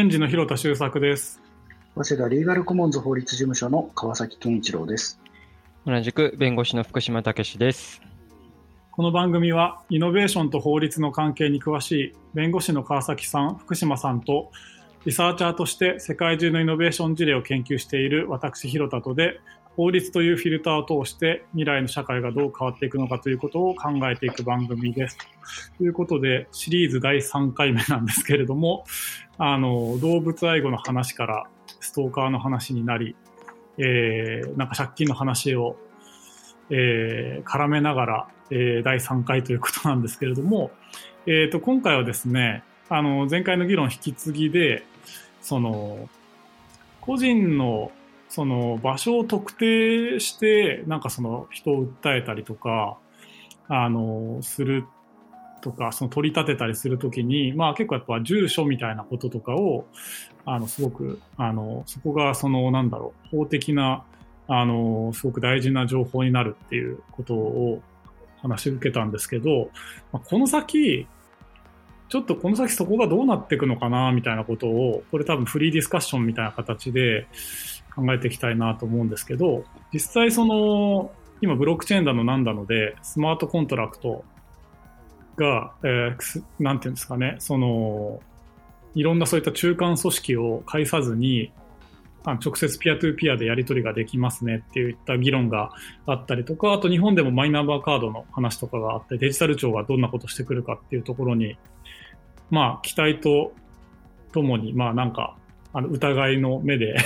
返事の広田修作です。早稲田リーガルコモンズ法律事務所の川崎健一郎です。同じく弁護士の福島武史です。この番組はイノベーションと法律の関係に詳しい弁護士の川崎さん、福島さんとリサーチャーとして世界中のイノベーション事例を研究している私、広田とで法律というフィルターを通して未来の社会がどう変わっていくのかということを考えていく番組です。ということでシリーズ第3回目なんですけれども、あの動物愛護の話からストーカーの話になり、えー、なんか借金の話を、えー、絡めながら、えー、第3回ということなんですけれども、えー、と今回はですねあの前回の議論引き継ぎでその個人のその場所を特定してなんかその人を訴えたりとかあのするとかその取り立てたりするときに、まあ、結構やっぱ住所みたいなこととかをあのすごくあのそこがそのなんだろう法的なあのすごく大事な情報になるっていうことを話し受けたんですけど、まあ、この先ちょっとこの先そこがどうなっていくのかなみたいなことをこれ多分フリーディスカッションみたいな形で考えていきたいなと思うんですけど実際その今ブロックチェーンだのなんだのでスマートコントラクトが、えー、なんていうんですかねそのいろんなそういった中間組織を介さずにあ直接ピアトゥーピアでやり取りができますねっていった議論があったりとか、あと日本でもマイナンバーカードの話とかがあって、デジタル庁がどんなことしてくるかっていうところに、まあ期待とともに、まあなんか、あの疑いの目で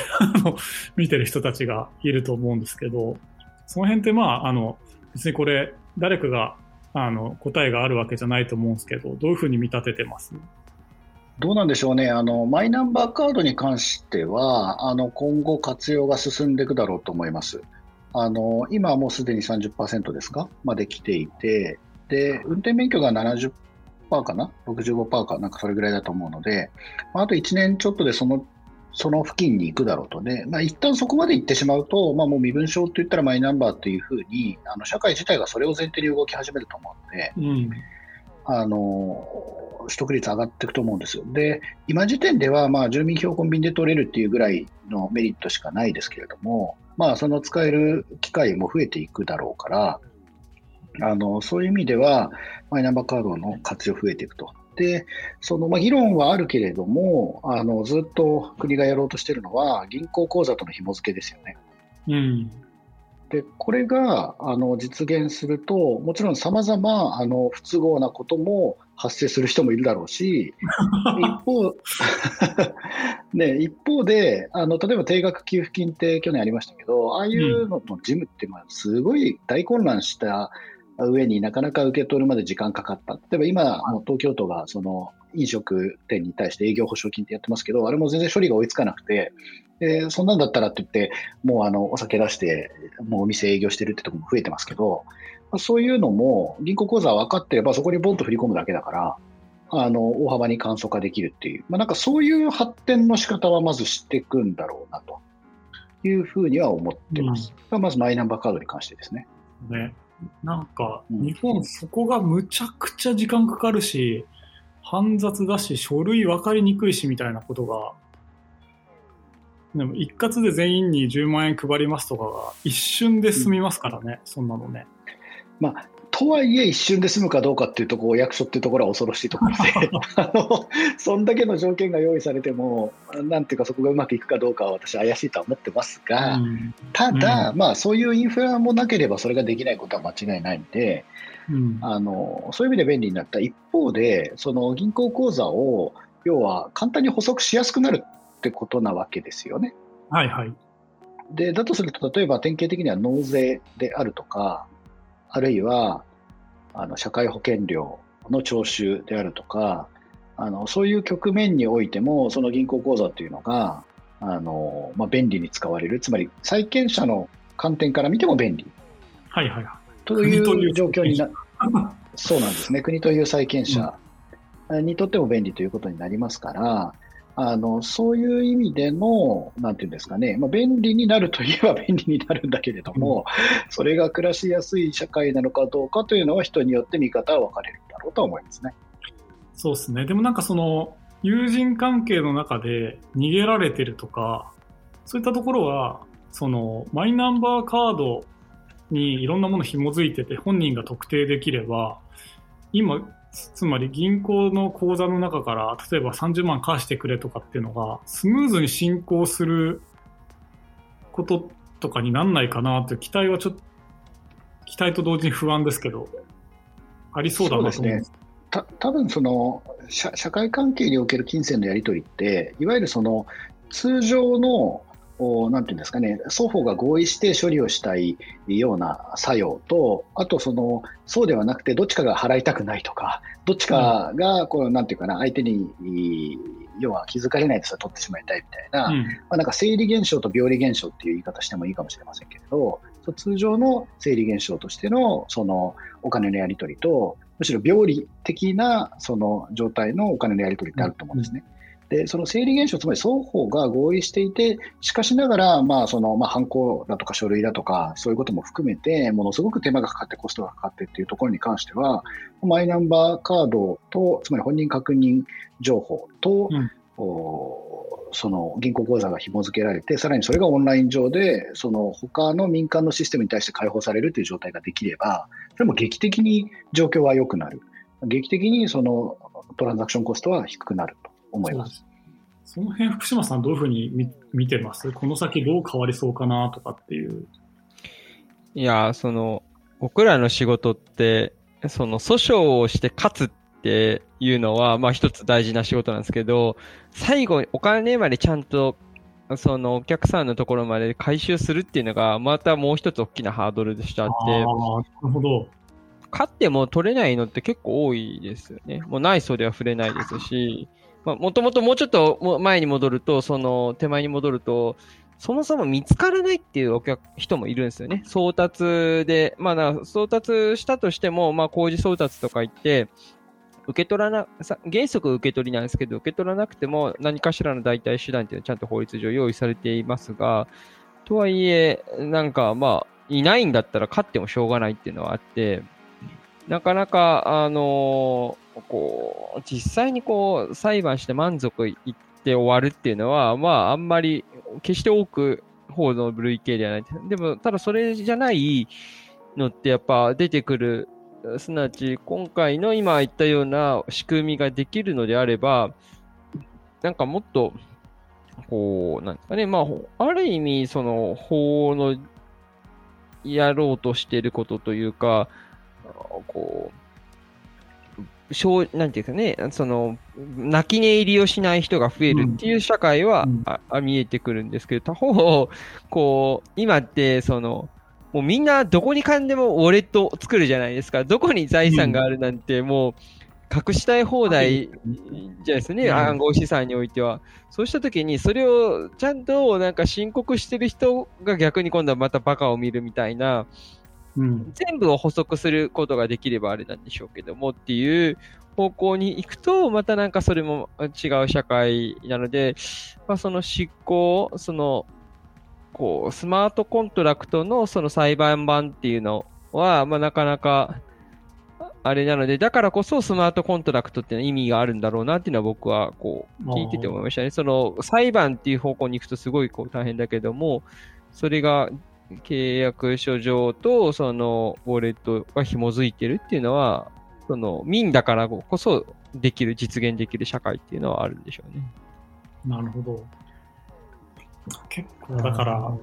見てる人たちがいると思うんですけど、その辺ってまあ、あの、別にこれ、誰かがあの答えがあるわけじゃないと思うんですけど、どういうふうに見立ててます？どうなんでしょうね、あのマイナンバーカードに関しては、あの今後、活用が進んでいくだろうと思います。あの今はもうすでに30%ですか、まで来ていて、で運転免許が70%かな、65%か、なんかそれぐらいだと思うので、あと1年ちょっとでそのその付近に行くだろうとね、まあ、一旦そこまで行ってしまうと、まあ、もう身分証といったらマイナンバーというふうに、あの社会自体がそれを前提に動き始めると思うので、うん、あの取得率上がっていくと思うんですよ。で、今時点では、まあ、住民票コンビニで取れるっていうぐらいのメリットしかないですけれども、まあ、その使える機会も増えていくだろうから、あのそういう意味では、マイナンバーカードの活用増えていくと。で、そのまあ、議論はあるけれどもあの、ずっと国がやろうとしているのは、銀行口座との紐付けですよね。うん、でこれがあの実現すると、もちろんさまざま不都合なことも発生する人もいるだろうし、一方 ね、一方であの、例えば定額給付金って去年ありましたけど、ああいうのの事務って、すごい大混乱した上になかなか受け取るまで時間かかった。例えば今、東京都がその飲食店に対して営業保証金ってやってますけど、あれも全然処理が追いつかなくて、でそんなんだったらって言って、もうあのお酒出して、もうお店営業してるってところも増えてますけど、そういうのも銀行口座分かってれば、そこにボンと振り込むだけだから、あの大幅に簡素化できるっていう、まあ、なんかそういう発展の仕方はまずしていくんだろうなというふうには思ってます。うん、まずマイナンバーカードに関してですね。ねなんか、日本、そこがむちゃくちゃ時間かかるし、煩雑だし、書類分かりにくいしみたいなことが、でも一括で全員に10万円配りますとかが一瞬で済みますからね、うん、そんなのね。まあ、とはいえ、一瞬で済むかどうかっていうところ、役所っていうところは恐ろしいところで あの、そんだけの条件が用意されても、なんていうか、そこがうまくいくかどうかは私、怪しいとは思ってますが、うん、ただ、うん、まあ、そういうインフラもなければ、それができないことは間違いないので、うん、あのそういう意味で便利になった一方で、その銀行口座を、要は簡単に補足しやすくなるってことなわけですよね。はいはい。で、だとすると、例えば典型的には納税であるとか、あるいはあの社会保険料の徴収であるとか、あのそういう局面においても、その銀行口座というのが、あのまあ、便利に使われる、つまり債権者の観点から見ても便利。はいはいはい。という状況にな、そうなんですね。国という債権者にとっても便利ということになりますから、あのそういう意味での、なんていうんですかね、まあ、便利になるといえば便利になるんだけれども、うん、それが暮らしやすい社会なのかどうかというのは、人によって見方は分かれるだろうと思いますね。そうですね。でもなんかその、友人関係の中で逃げられてるとか、そういったところは、そのマイナンバーカードにいろんなもの紐づいてて本人が特定できれば、今、つまり銀行の口座の中から例えば30万返してくれとかっていうのがスムーズに進行することとかになんないかなという期待はちょっと期待と同時に不安ですけどありそうだなと思います。た多分その社社会関係における金銭のやり取りっていわゆるその通常のなんていうんですかね、双方が合意して処理をしたいような作用と、あとその、そうではなくて、どっちかが払いたくないとか、どっちかが、こう、なんていうかな、相手に、要は気づかれないですら取ってしまいたいみたいな、うんまあ、なんか生理現象と病理現象っていう言い方してもいいかもしれませんけれど、通常の生理現象としての、その、お金のやり取りと、むしろ病理的な、その状態のお金のやり取りってあると思うんですね。で、その生理現象、つまり双方が合意していて、しかしながら、まあ、その、まあ、犯行だとか書類だとか、そういうことも含めて、ものすごく手間がかかって、コストがかかってっていうところに関しては、マイナンバーカードと、つまり本人確認情報と、うんおその銀行口座が紐付けられて、さらにそれがオンライン上で、その他の民間のシステムに対して開放されるという状態ができれば、それも劇的に状況は良くなる。劇的にそのトランザクションコストは低くなると思います。その辺、福島さん、どういうふうに見見てます？この先どう変わりそうかなとかっていう。いや、その、僕らの仕事って、その訴訟をして勝つっていうのは、まあ一つ大事な仕事なんですけど、最後お金までちゃんと、そのお客さんのところまで回収するっていうのが、またもう一つ大きなハードルとしてあって、ああ、なるほど。勝っても取れないのって結構多いですよね。もうないでは触れないですし、まあ、もともともうちょっと前に戻ると、その手前に戻ると、そもそも見つからないっていうお客人もいるんですよね。送達で、まあな、送達したとしても、まあ、工事送達とか言って、受け取らな、原則受け取りなんですけど、受け取らなくても何かしらの代替手段っていうのはちゃんと法律上用意されていますが、とはいえ、なんかまあ、いないんだったら勝ってもしょうがないっていうのはあって、なかなか、あのーこう、実際にこう、裁判して満足いって終わるっていうのは、まあ、あんまり、決して多く、法の類型ではない。でも、ただそれじゃないのってやっぱ出てくる、すなわち、今回の今言ったような仕組みができるのであれば、なんかもっと、こう、なんですかね、まあ、ある意味、その、法のやろうとしていることというか、こう、しょうなんていうかね、その、泣き寝入りをしない人が増えるっていう社会は、うんああ見えてくるんですけど、他方、こう、今って、その、もうみんなどこにかんでもウォレットを作るじゃないですか。どこに財産があるなんて、もう、隠したい放題じゃないですね、うん暗号資産においては。そうしたときに、それをちゃんとなんか申告してる人が逆に今度はまたバカを見るみたいな、うん。全部を捕捉することができればあれなんでしょうけどもっていう方向に行くと、またなんかそれも違う社会なので、まあ、その執行、その、こう、スマートコントラクトのその裁判版っていうのは、まあ、なかなか、あれなので、だからこそスマートコントラクトっていうのは意味があるんだろうなっていうのは僕はこう聞いてて思いましたね。その裁判っていう方向に行くとすごいこう大変だけども、それが契約書上とそのウォレットが紐づいてるっていうのは、その民だからこそできる、実現できる社会っていうのはあるんでしょうね。なるほど。結構、だから、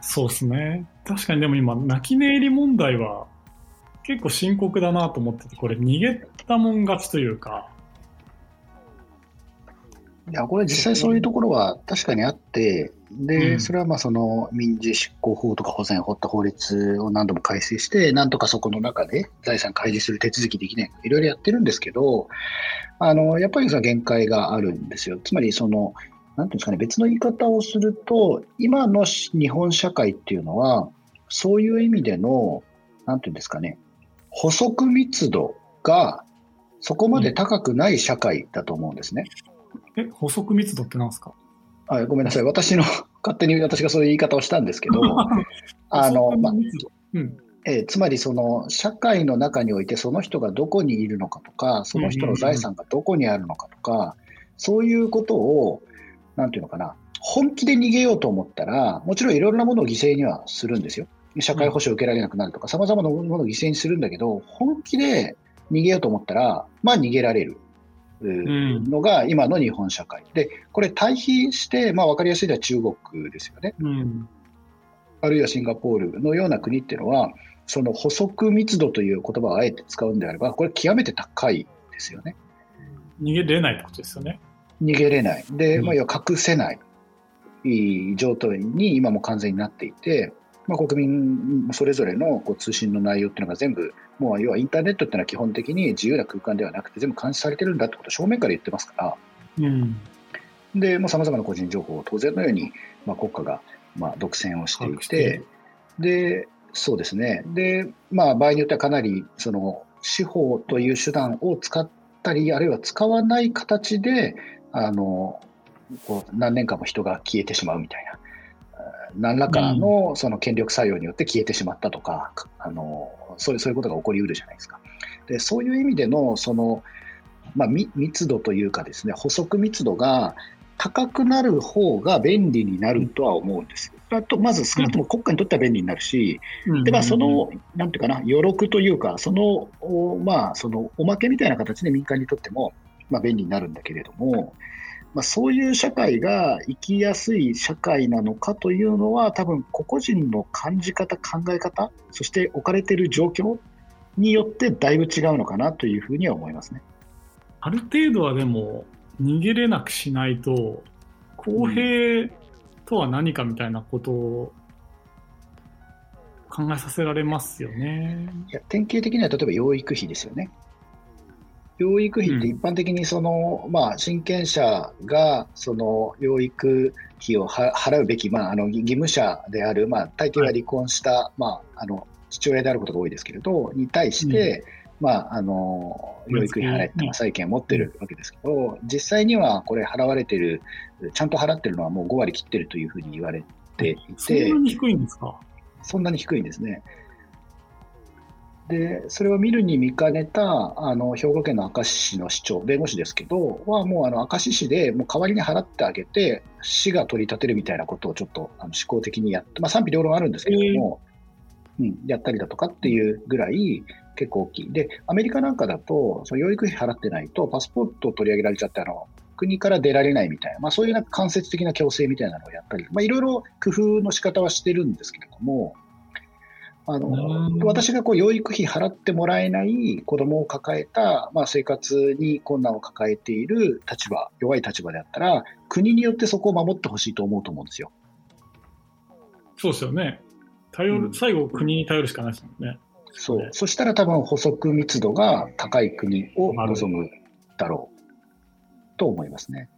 そうですね。確かにでも今、泣き寝入り問題は結構深刻だなと思ってて、これ逃げたもん勝ちというか、いや、これ実際そういうところは確かにあって、で、うんそれはまあその民事執行法とか保全法って法律を何度も改正して、なんとかそこの中で財産開示する手続きできないか、いろいろやってるんですけど、あの、やっぱりその限界があるんですよ。つまりその、なんていうんですかね、別の言い方をすると、今の日本社会っていうのは、そういう意味での、なんていうんですかね、補足密度がそこまで高くない社会だと思うんですね。え、補足密度ってなんですか？はい、ごめんなさい。私の、勝手に私がそういう言い方をしたんですけど、あの、まうん。えーつまりその社会の中においてその人がどこにいるのかとか、その人の財産がどこにあるのかとか、そういうことを、なんていうのかな、本気で逃げようと思ったら、もちろんいろんなものを犠牲にはするんですよ。社会保障を受けられなくなるとか、さまざまなものを犠牲にするんだけど、本気で逃げようと思ったら、まあ逃げられる。のが今の日本社会。で、これ対比して、まあ分かりやすいのは中国ですよね。うん、あるいはシンガポールのような国っていうのは、その補足密度という言葉をあえて使うんであれば、これ極めて高いですよね。逃げれないってことですよね。逃げれない。で、まあ、要は隠せない状態に今も完全になっていて、まあ、国民それぞれのこう通信の内容っていうのが全部、もう要はインターネットっていうのは基本的に自由な空間ではなくて、全部監視されてるんだってことを正面から言ってますから、うん、で、さまざ、まな個人情報を当然のように、まあ、国家がまあ独占をしていて、で、そうですね。で、まあ、場合によってはかなり、その、司法という手段を使ったり、あるいは使わない形で、あの、こう何年間も人が消えてしまうみたいな。何らかのその権力作用によって消えてしまったとか、うん、あのそういうそういうことが起こりうるじゃないですか。でそういう意味でのその、まあ、密度というかですね、補足密度が高くなる方が便利になるとは思うんです。あとまず少なくとも国家にとっては便利になるし、うん、でまあ、その、なんていうかな、余力というか、その、まあ、そのおまけみたいな形で民間にとっても、まあ、便利になるんだけれども、まあ、そういう社会が生きやすい社会なのかというのは、多分個々人の感じ方、考え方、そして置かれている状況によってだいぶ違うのかなというふうには思いますね。ある程度はでも、逃げれなくしないと、公平とは何かみたいなことを考えさせられますよね。いや典型的には例えば養育費ですよね。養育費って一般的にその、うん、まあ、親権者がその養育費を払うべき、まあ、あの義務者である、まあ、大抵は離婚した、はい、まあ、あの父親であることが多いですけれど、に対して、うん、まあ、あの養育費払って、まあ、債権を持ってるわけですけど、実際にはこれ払われてる、ちゃんと払ってるのはもう5割切ってるというふうに言われていて、そんなに低いんですか？そんなに低いんですね。で、それを見るに見かねた、あの、兵庫県の明石市の市長、弁護士ですけど、はもうあの、明石市でもう代わりに払ってあげて、市が取り立てるみたいなことをちょっとあの思考的にやって、まあ賛否両論あるんですけれども、うん、やったりだとかっていうぐらい結構大きい。で、アメリカなんかだと、その養育費払ってないと、パスポートを取り上げられちゃって、あの、国から出られないみたいな、まあそういうなんか間接的な強制みたいなのをやったり、まあいろいろ工夫の仕方はしてるんですけれども、あの私がこう養育費払ってもらえない子供を抱えた、まあ、生活に困難を抱えている立場、弱い立場であったら、国によってそこを守ってほしいと思うと思うんですよ。そうですよね。頼る、うん、最後、国に頼るしかないですもんね。そう。そしたら多分補足密度が高い国を望むだろうと思いますね。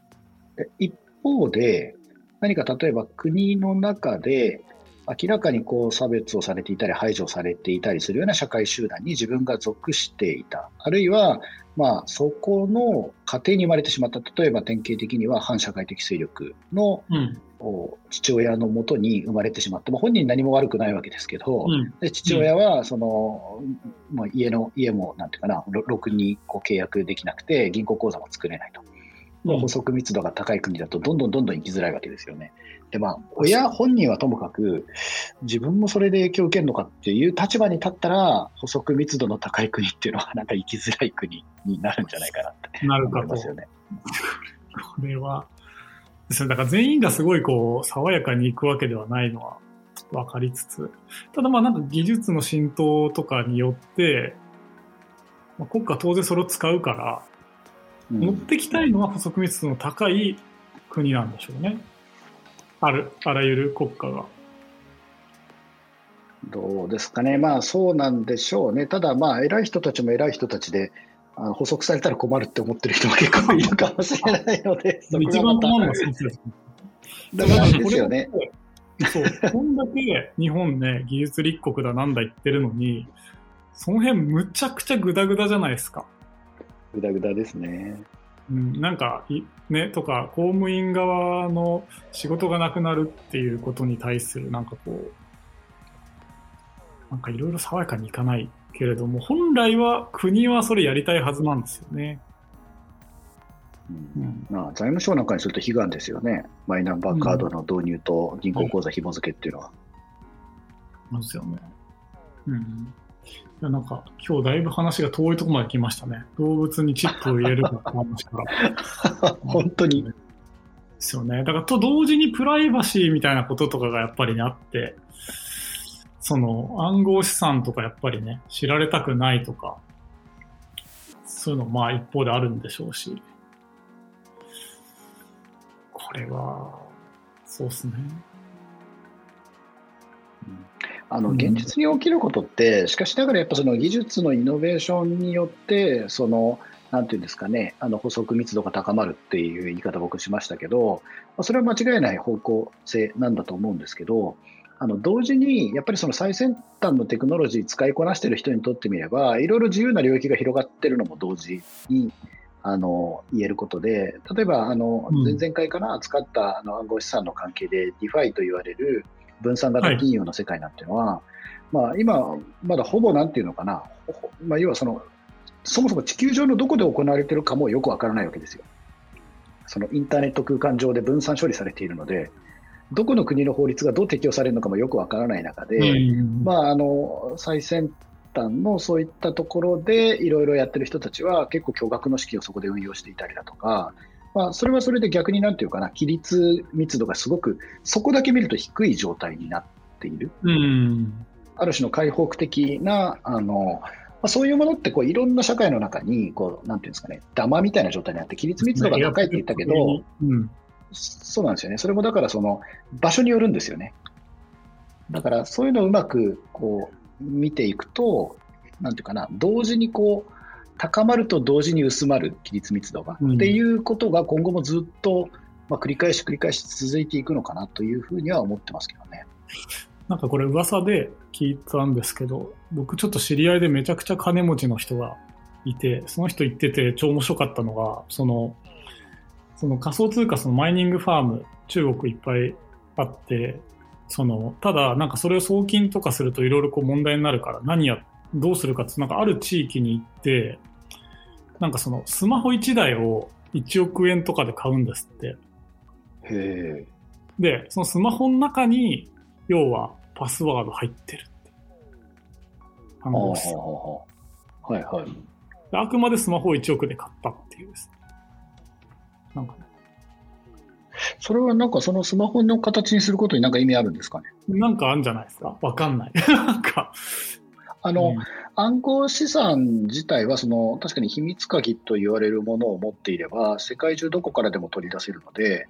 一方で、何か例えば国の中で明らかにこう差別をされていたり排除されていたりするような社会集団に自分が属していた。あるいは、まあ、そこの家庭に生まれてしまった。例えば典型的には反社会的勢力の、うん、父親のもとに生まれてしまった。まあ、本人何も悪くないわけですけど、うん、で父親はその、まあ、家の、家もなんていうかな、ろくにこう契約できなくて銀行口座も作れないと。の補足密度が高い国だと、どんどんどんどん生きづらいわけですよね。で、まあ、親本人はともかく、自分もそれで影響を受けるのかっていう立場に立ったら、補足密度の高い国っていうのは、なんか生きづらい国になるんじゃないかなって思いますよね。これは、ですだから全員がすごいこう、爽やかにいくわけではないのは分かりつつ、ただまあなんか技術の浸透とかによって、まあ、国家当然それを使うから、持ってきたいのは補足密度の高い国なんでしょうね。ある、あらゆる国家が。どうですかね。まあそうなんでしょうね。ただまあ偉い人たちも偉い人たちで、あの補足されたら困るって思ってる人も結構いるかもしれないので、一番困るのは先生です。だからですよね。そう、こんだけ日本ね、技術立国だなんだ言ってるのに、その辺むちゃくちゃグダグダじゃないですか。ぐだぐだですね。うん、なんか、ね、とか、公務員側の仕事がなくなるっていうことに対する、なんかこう、なんかいろいろ爽やかにいかないけれども、本来は国はそれやりたいはずなんですよね。うん、まあ、財務省なんかにすると悲願ですよね。マイナンバーカードの導入と銀行口座紐付けっていうのは。そうですよね。うん。いや、なんか、今日だいぶ話が遠いところまで来ましたね。動物にチップを入れるかって話から。本当に。ですよね。だからと同時にプライバシーみたいなこととかがやっぱりね、あって、その暗号資産とかやっぱりね、知られたくないとか、そういうのまあ一方であるんでしょうし、これは、そうっすね。あの現実に起きることって、しかしながらやっぱその技術のイノベーションによって、そのなんていうんですかね、あの補足密度が高まるっていう言い方僕しましたけど、それは間違いない方向性なんだと思うんですけど、あの同時にやっぱりその最先端のテクノロジー使いこなしている人にとってみれば、いろいろ自由な領域が広がっているのも同時にあの言えることで、例えばあの、前々回かな、扱ったあの暗号資産の関係で、 DeFi と言われる分散型金融の世界なんていうのは、はい、まあ、今、まだほぼなんていうのかな、まあ、要はそのそもそも地球上のどこで行われているかもよくわからないわけですよ。そのインターネット空間上で分散処理されているので、どこの国の法律がどう適用されるのかもよくわからない中で、まあ、あの最先端のそういったところでいろいろやってる人たちは結構巨額の資金をそこで運用していたりだとか、まあ、それはそれで逆になんていうかな、規律密度がすごく、そこだけ見ると低い状態になっている。ある種の開放的なあのまあ、そういうものってこういろんな社会の中にこう、なんていうんですかね、ダマみたいな状態にあって、規律密度が高いって言ったけど、うん、そうなんですよね、それもだからその場所によるんですよね。だからそういうのをうまくこう見ていくと、なんていうかな、同時にこう、高まると同時に薄まる規律密度が、うん、っていうことが今後もずっと、まあ、繰り返し繰り返し続いていくのかなというふうには思ってますけどね。なんかこれ噂で聞いたんですけど、僕ちょっと知り合いでめちゃくちゃ金持ちの人がいて、その人言ってて超面白かったのが、その、その仮想通貨そのマイニングファーム、中国いっぱいあって、その、ただなんかそれを送金とかするといろいろ問題になるから何や、どうするかって、なんかある地域に行って、なんかそのスマホ1台を1億円とかで買うんですって。へで、そのスマホの中に、要はパスワード入ってるって。暗号資産。はいはい。あくまでスマホを1億で買ったっていうですね。なんかね。それはなんかそのスマホの形にすることになんか意味あるんですかね？なんかあるんじゃないですか？わかんない。なんか。あの、うん、暗号資産自体はその確かに秘密鍵と言われるものを持っていれば世界中どこからでも取り出せるので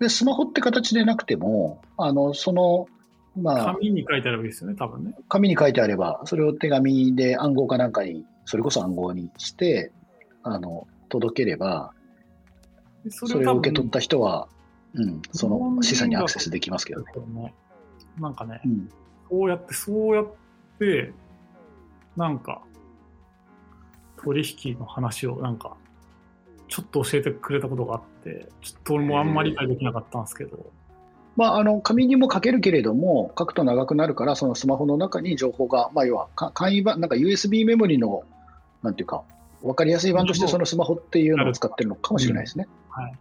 でスマホって形でなくてもあのそのまあ、紙に書いてあればいいですよね、多分ね。紙に書いてあれば、それを手紙で暗号かなんかに、それこそ暗号にして、あの、届ければ、それを受け取った人は、うん、その資産にアクセスできますけどね。なんかね、うん、そうやって、そうやって、なんか、取引の話をなんか、ちょっと教えてくれたことがあって、ちょっと俺もあんまり理解できなかったんですけど、まあ、あの紙にも書けるけれども、書くと長くなるから、そのスマホの中に情報が、まあ、要は簡易版、なんか USB メモリの、なんていうか、分かりやすい版として、そのスマホっていうのを使ってるのかもしれないですね。はい、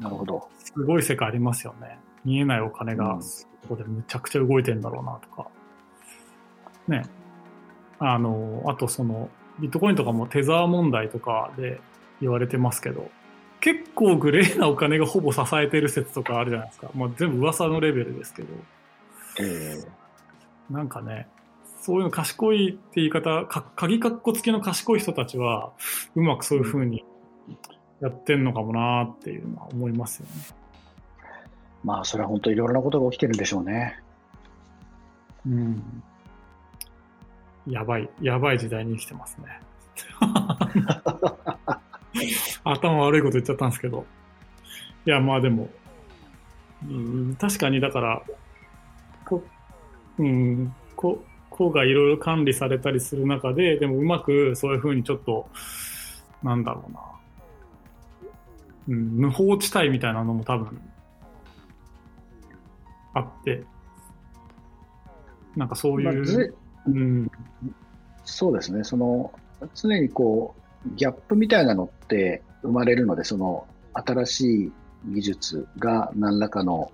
なるほど。すごい世界ありますよね。見えないお金が、ここでむちゃくちゃ動いてんだろうなとか。ね。あの、あとその、ビットコインとかもテザー問題とかで言われてますけど、結構グレーなお金がほぼ支えてる説とかあるじゃないですか。まあ、全部噂のレベルですけど。えー、なんかね、そういうの賢いって言い方、か鍵かっこつきの賢い人たちは、うまくそういうふうにやってんのかもなっていうのは思いますよね。まあ、それは本当いろいろなことが起きてるんでしょうね。うん。やばい、やばい時代に生きてますね。頭悪いこと言っちゃったんですけど。いや、まあでも、うん、確かにだから、こ、うん、こ、こがいろいろ管理されたりする中で、でもうまくそういうふうにちょっと、なんだろうな、うん、無法地帯みたいなのも多分、あって、なんかそういう、うん、そうですね、その、常にこう、ギャップみたいなのって、生まれるので、その新しい技術が何らかの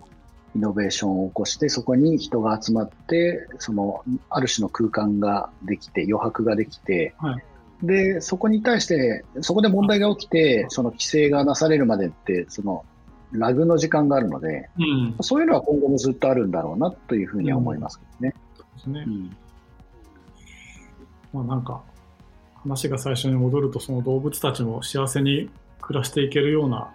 イノベーションを起こして、そこに人が集まって、そのある種の空間ができて、余白ができて、はいで、そこに対して、そこで問題が起きて、その規制がなされるまでって、そのラグの時間があるので、うん。そういうのは今後もずっとあるんだろうなというふうには思いますけどね。ですねう。んまあなんか、話が最初に戻ると、その動物たちも幸せに暮らしていけるような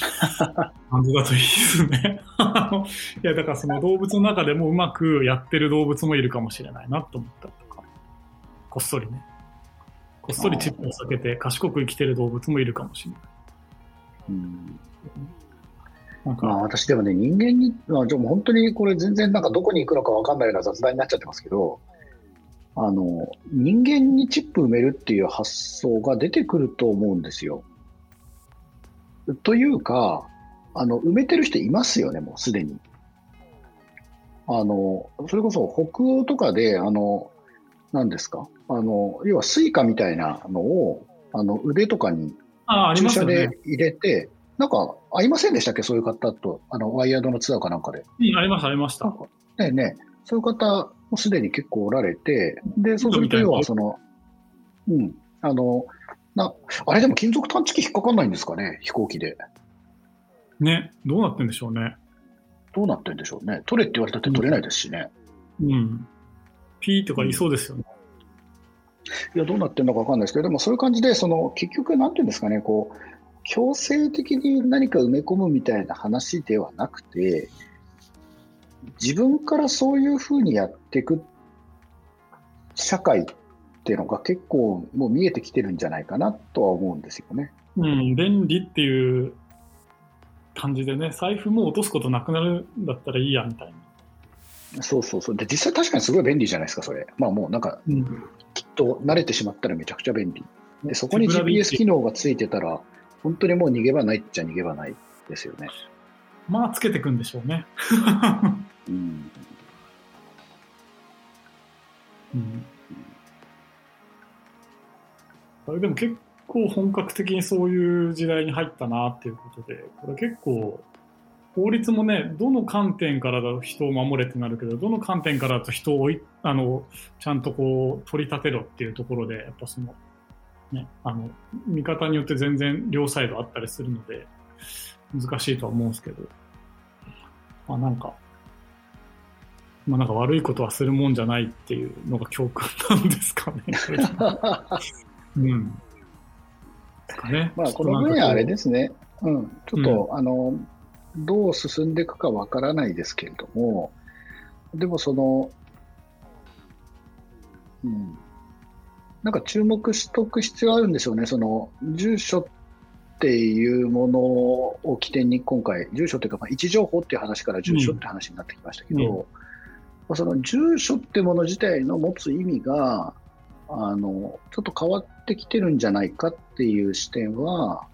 感じだといいですね。いや、だからその動物の中でもうまくやってる動物もいるかもしれないなと思ったりとか、こっそりね。こっそりチップを避けて賢く生きてる動物もいるかもしれない。うんなんか、まあ私でもね、人間に、まあ、でも本当にこれ全然なんかどこに行くのかわかんないような雑談になっちゃってますけど、あの、人間にチップ埋めるっていう発想が出てくると思うんですよ。というか、あの、埋めてる人いますよね、もうすでに。あの、それこそ北欧とかで、あの、何ですか？あの、要は Suica みたいなのを、あの、腕とかにああ、あり注射で。入れて、なんか、ありませんでしたっけ？そういう方と、あの、 WIRED のツアーかなんかで。うんありました、ありました。ねえねえそういう方もすでに結構おられて、で、そうすると要はその、うん、あの、な、あれでも金属探知機引っかかんないんですかね？飛行機で。ね、どうなってんでしょうね。どうなってんでしょうね？取れって言われたって取れないですしね。うん。ピーとかいそうですよね。いや、どうなってんのかわかんないですけど、でもそういう感じで、その、結局、なんていうんですかね、こう、強制的に何か埋め込むみたいな話ではなくて、自分からそういうふうにやっていく社会っていうのが結構もう見えてきてるんじゃないかなとは思うんですよね。うん、便利っていう感じでね、財布も落とすことなくなるんだったらいいやみたいな。そうそうそう。で、実際確かにすごい便利じゃないですか、それ。まあもうなんか、うん、きっと慣れてしまったらめちゃくちゃ便利。で、そこに GPS 機能がついてたら、本当にもう逃げ場ないっちゃ逃げ場ないですよね。まあ、つけていくんでしょうね。うん。うん、あれでも結構本格的にそういう時代に入ったなっていうことで、これ結構、法律もね、どの観点からだと人を守れってなるけど、どの観点からだと人を追いあのちゃんとこう取り立てろっていうところで、やっぱその、ね、あの見方によって全然両サイドあったりするので、難しいとは思うんですけど、まあなんか、まあなんか悪いことはするもんじゃないっていうのが教訓なんですかね。うん。ですかね。まあ、この分野あれですね。うん。ちょっと、あの、どう進んでいくかわからないですけれども、でもその、うん。なんか注目しとく必要あるんでしょうね。その、住所っていうものを起点に今回、住所っていうか、まあ、位置情報っていう話から住所って話になってきましたけど、うんまあその住所ってもの自体の持つ意味が、あの、ちょっと変わってきてるんじゃないかっていう視点は、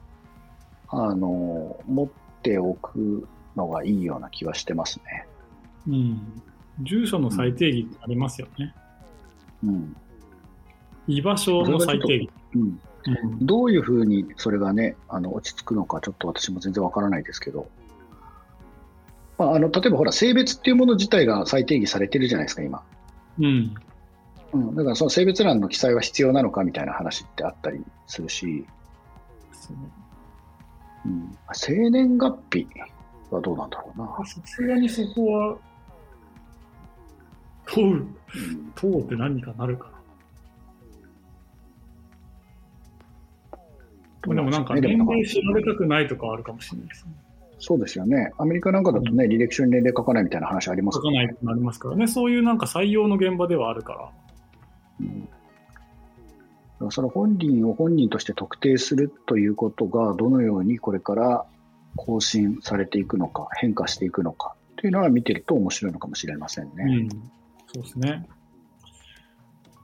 あの、持っておくのがいいような気はしてますね。うん。住所の最低義ってありますよね。うん。居場所の最低義。うん。うんどういうふうにそれがね、あの、落ち着くのか、ちょっと私も全然わからないですけど、まあ、あの、例えばほら、性別っていうもの自体が最低義されてるじゃないですか、今。うん。うん。だからその性別欄の記載は必要なのかみたいな話ってあったりするし、うん。生年月日はどうなんだろうな。さすがにそこは、問う、うん問うって何かなるかな。でもなんかねでも年齢知られたくないとかはあるかもしれないですね。そうですよね。アメリカなんかだとね、履歴書に年齢書かないみたいな話あります書かないとなりますからね。そういうなんか採用の現場ではあるから。うんその本人を本人として特定するということが、どのようにこれから更新されていくのか、変化していくのかというのは見てると面白いのかもしれませんね。うん。そうですね。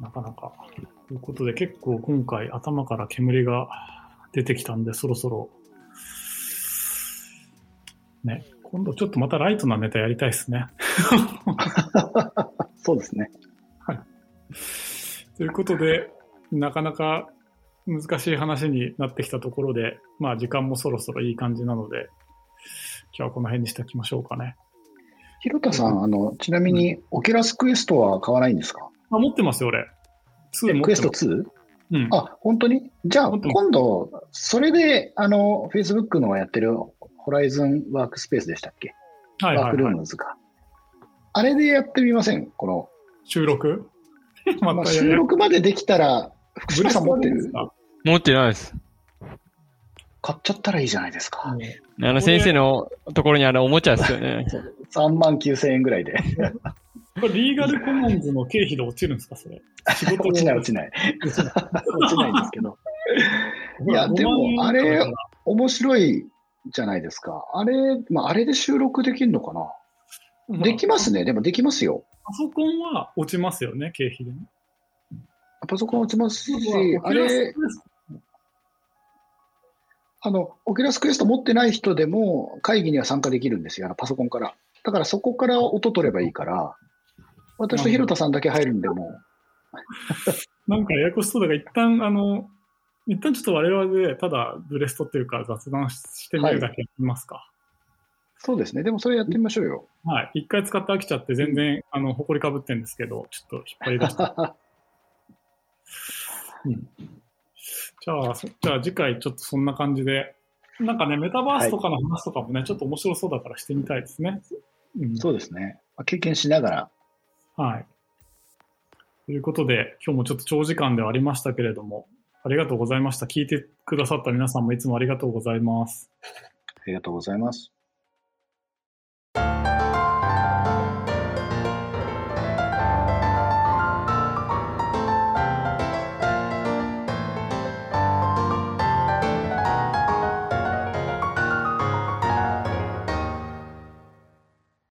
なかなか。ということで結構今回頭から煙が出てきたんで、そろそろ、ね、今度ちょっとまたライトなネタやりたいですね。そうですね。ということで、なかなか難しい話になってきたところで、まあ時間もそろそろいい感じなので、今日はこの辺にしておきましょうかね。広田さん、あの、ちなみに、オキュラスクエストは買わないんですか？あ、持ってますよ、俺。2持ってクエストます 2? うん。あ、本当に？じゃあ、今度、それで、あの、Facebook のやってるホライズンワークスペースでしたっけ？はいワークルーはいはい。ムズか。あれでやってみません？この、収録？ままあ、収録までできたら、福島さん持ってる？持ってないです。買っちゃったらいいじゃないですか。あの先生のところにあるおもちゃですよね。3万9000円ぐらいで。これ、リーガルコモンズの経費で落ちるんですか、それ。仕事落ちない落ちない。落ちないんですけど。いやでも5万円あれ面白いじゃないですか。あれ、まあ、あれで収録できるのかな？できますね。でもできますよ。パソコンは落ちますよね、経費でね。パソコン落ちますし、あれ、あの、 Oculus Quest 持ってない人でも会議には参加できるんですよ、あのパソコンから。だからそこから音取ればいいから、私と広田さんだけ入るんでも、なんかややこしそうだから、一旦、あの、一旦ちょっと我々で、ただブレストっていうか雑談してみるだけやりますか。そうですね。でもそれやってみましょうよ。はい。一回使って飽きちゃって全然、あの、埃かぶってんですけど、ちょっと引っ張り出して。うんじゃあ、そじゃあ次回ちょっとそんな感じで、なんかね、メタバースとかの話とかもね、ちょっと面白そうだからしてみたいですね。うんそうですね。まあ経験しながら。はい。ということで、今日もちょっと長時間ではありましたけれども、ありがとうございました。聞いてくださった皆さんもいつもありがとうございます。ありがとうございます。